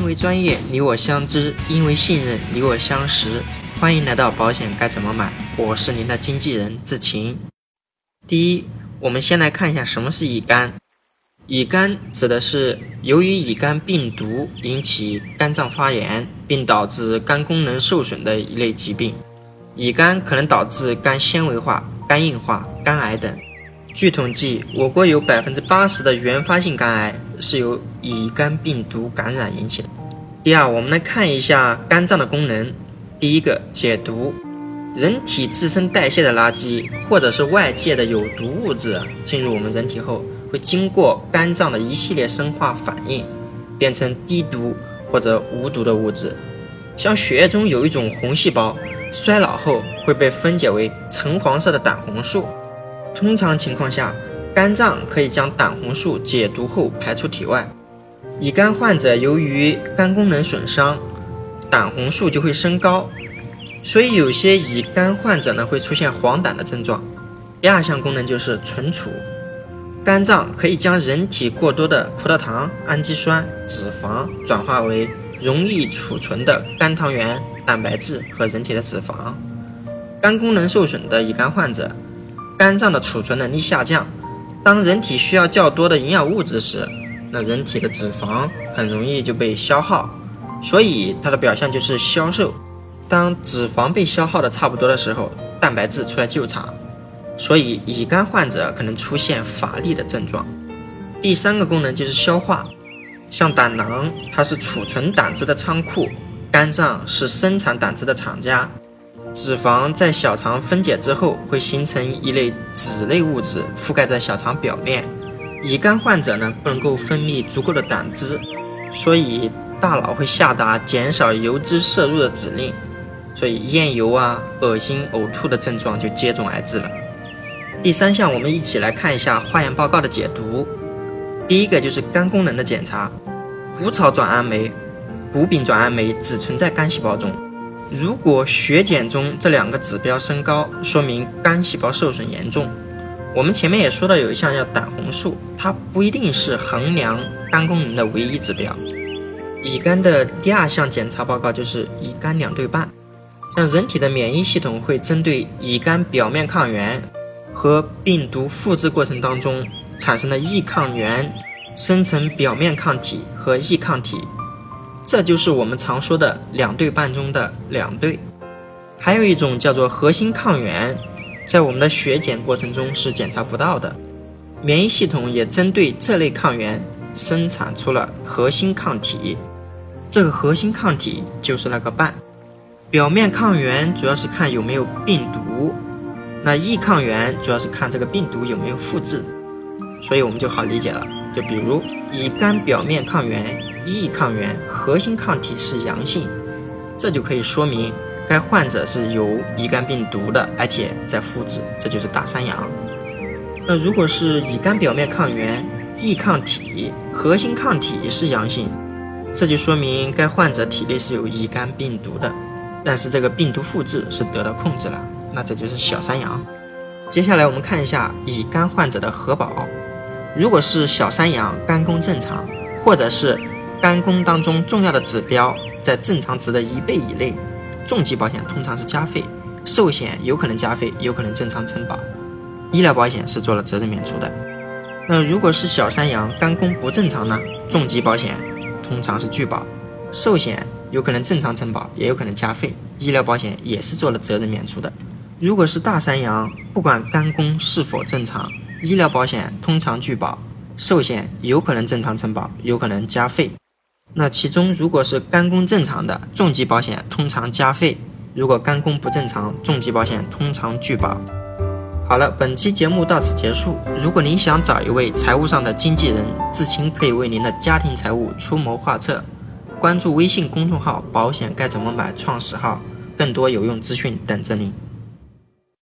因为专业，你我相知；因为信任，你我相识。欢迎来到保险该怎么买？我是您的经纪人志勤。第一，我们先来看一下什么是乙肝。乙肝指的是由于乙肝病毒引起肝脏发炎，并导致肝功能受损的一类疾病。乙肝可能导致肝纤维化、肝硬化、肝癌等。据统计，我国有百分之八十的原发性肝癌是由乙肝病毒感染引起的。第二，我们来看一下肝脏的功能。第一个，解毒。人体自身代谢的垃圾，或者是外界的有毒物质进入我们人体后，会经过肝脏的一系列生化反应，变成低毒或者无毒的物质。像血液中有一种红细胞，衰老后会被分解为橙黄色的胆红素。通常情况下，肝脏可以将胆红素解毒后排出体外。乙肝患者由于肝功能损伤，胆红素就会升高，所以有些乙肝患者呢会出现黄疸的症状。第二项功能就是存储，肝脏可以将人体过多的葡萄糖、氨基酸、脂肪转化为容易储存的肝糖原、蛋白质和人体的脂肪。肝功能受损的乙肝患者。肝脏的储存能力下降，当人体需要较多的营养物质时，那人体的脂肪很容易就被消耗，所以它的表现就是消瘦。当脂肪被消耗的差不多的时候，蛋白质出来救场，所以乙肝患者可能出现乏力的症状。第三个功能就是消化，像胆囊，它是储存胆汁的仓库，肝脏是生产胆汁的厂家。脂肪在小肠分解之后，会形成一类脂类物质，覆盖在小肠表面。乙肝患者呢，不能够分泌足够的胆汁，所以大脑会下达减少油脂摄入的指令，所以厌油啊、恶心、呕吐的症状就接踵而至了。第三项，我们一起来看一下化验报告的解读。第一个就是肝功能的检查，谷草转氨酶、谷丙转氨酶只存在肝细胞中。如果血检中这两个指标升高，说明肝细胞受损严重。我们前面也说到有一项叫胆红素，它不一定是衡量肝功能的唯一指标。乙肝的第二项检查报告就是乙肝两对半，像人体的免疫系统会针对乙肝表面抗原和病毒复制过程当中产生的异抗原，生成表面抗体和异抗体。这就是我们常说的两对半中的两对，还有一种叫做核心抗原，在我们的血检过程中是检查不到的，免疫系统也针对这类抗原生产出了核心抗体，这个核心抗体就是那个半。表面抗原主要是看有没有病毒，那异抗原主要是看这个病毒有没有复制，所以我们就好理解了。就比如乙肝表面抗原。异抗原核心抗体是阳性，这就可以说明该患者是有乙肝病毒的，而且在复制，这就是大三阳。那如果是乙肝表面抗原、异抗体、核心抗体是阳性，这就说明该患者体内是有乙肝病毒的，但是这个病毒复制是得到控制了，那这就是小三阳。接下来我们看一下乙肝患者的核保，如果是小三阳，肝功正常，或者是肝功当中重要的指标在正常值的一倍以内，重疾保险通常是加费，寿险有可能加费，有可能正常承保，医疗保险是做了责任免除的。那如果是小三阳，肝功不正常呢？重疾保险通常是拒保，寿险有可能正常承保，也有可能加费，医疗保险也是做了责任免除的。如果是大三阳，不管肝功是否正常，医疗保险通常拒保，寿险有可能正常承保，有可能加费。那其中，如果是肝功正常的重疾保险，通常加费；如果肝功不正常，重疾保险通常拒保。好了，本期节目到此结束。如果您想找一位财务上的经纪人，至亲可以为您的家庭财务出谋划策。关注微信公众号“保险该怎么买”创始号，更多有用资讯等着您。